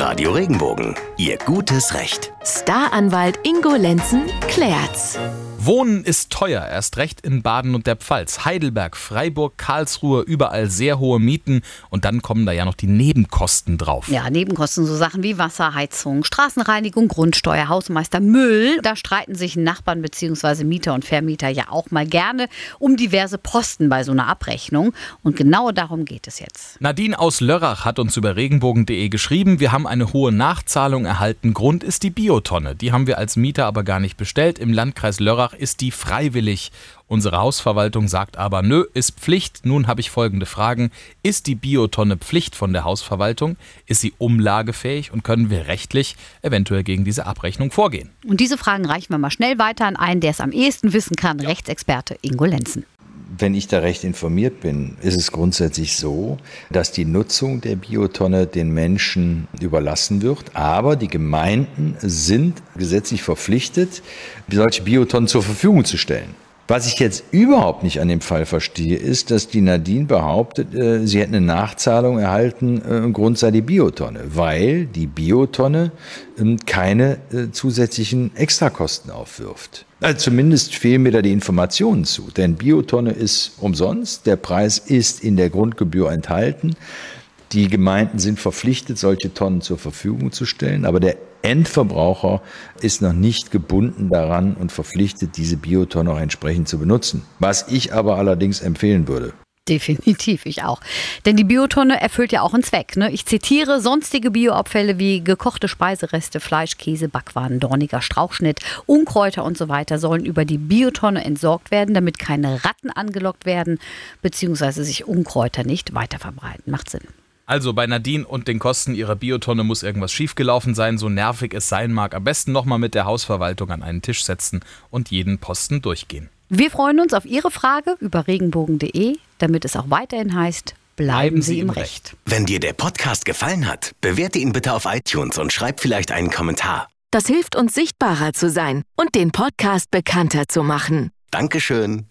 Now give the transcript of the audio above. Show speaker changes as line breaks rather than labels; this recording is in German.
Radio Regenbogen, Ihr gutes Recht.
Staranwalt Ingo Lenzen klärt's.
Wohnen ist teuer, erst recht in Baden und der Pfalz. Heidelberg, Freiburg, Karlsruhe, überall sehr hohe Mieten und dann kommen da ja noch die Nebenkosten drauf.
Ja, Nebenkosten, so Sachen wie Wasser, Heizung, Straßenreinigung, Grundsteuer, Hausmeister, Müll. Da streiten sich Nachbarn bzw. Mieter und Vermieter ja auch mal gerne um diverse Posten bei so einer Abrechnung. Und genau darum geht es jetzt.
Nadine aus Lörrach hat uns über regenbogen.de geschrieben, wir haben eine hohe Nachzahlung erhalten. Grund ist die Biotonne. Die haben wir als Mieter aber gar nicht bestellt. Im Landkreis Lörrach ist die freiwillig. Unsere Hausverwaltung sagt aber, nö, ist Pflicht. Nun habe ich folgende Fragen. Ist die Biotonne Pflicht von der Hausverwaltung? Ist sie umlagefähig und können wir rechtlich eventuell gegen diese Abrechnung vorgehen?
Und diese Fragen reichen wir mal schnell weiter an einen, der es am ehesten wissen kann, Rechtsexperte Ingo Lenzen.
Wenn ich da recht informiert bin, ist es grundsätzlich so, dass die Nutzung der Biotonne den Menschen überlassen wird, aber die Gemeinden sind gesetzlich verpflichtet, solche Biotonnen zur Verfügung zu stellen. Was ich jetzt überhaupt nicht an dem Fall verstehe, ist, dass die Nadine behauptet, äh, sie hätte eine Nachzahlung erhalten, äh, im Grund sei die Biotonne, weil die Biotonne ähm, keine äh, zusätzlichen Extrakosten aufwirft. Also zumindest fehlen mir da die Informationen zu, denn Biotonne ist umsonst, der Preis ist in der Grundgebühr enthalten. Die Gemeinden sind verpflichtet, solche Tonnen zur Verfügung zu stellen, aber der Endverbraucher ist noch nicht gebunden daran und verpflichtet, diese Biotonne auch entsprechend zu benutzen. Was ich aber allerdings empfehlen würde.
Definitiv, ich auch. Denn die Biotonne erfüllt ja auch einen Zweck. Ne? Ich zitiere, sonstige Bioabfälle wie gekochte Speisereste, Fleisch, Käse, Backwaren, dorniger Strauchschnitt, Unkräuter und so weiter sollen über die Biotonne entsorgt werden, damit keine Ratten angelockt werden, beziehungsweise sich Unkräuter nicht weiterverbreiten. Macht Sinn.
Also bei Nadine und den Kosten ihrer Biotonne muss irgendwas schiefgelaufen sein, so nervig es sein mag. Am besten nochmal mit der Hausverwaltung an einen Tisch setzen und jeden Posten durchgehen.
Wir freuen uns auf Ihre Frage über regenbogen.de, damit es auch weiterhin heißt, bleiben, Sie im Recht.
Wenn dir der Podcast gefallen hat, bewerte ihn bitte auf iTunes und schreib vielleicht einen Kommentar.
Das hilft uns sichtbarer zu sein und den Podcast bekannter zu machen.
Dankeschön.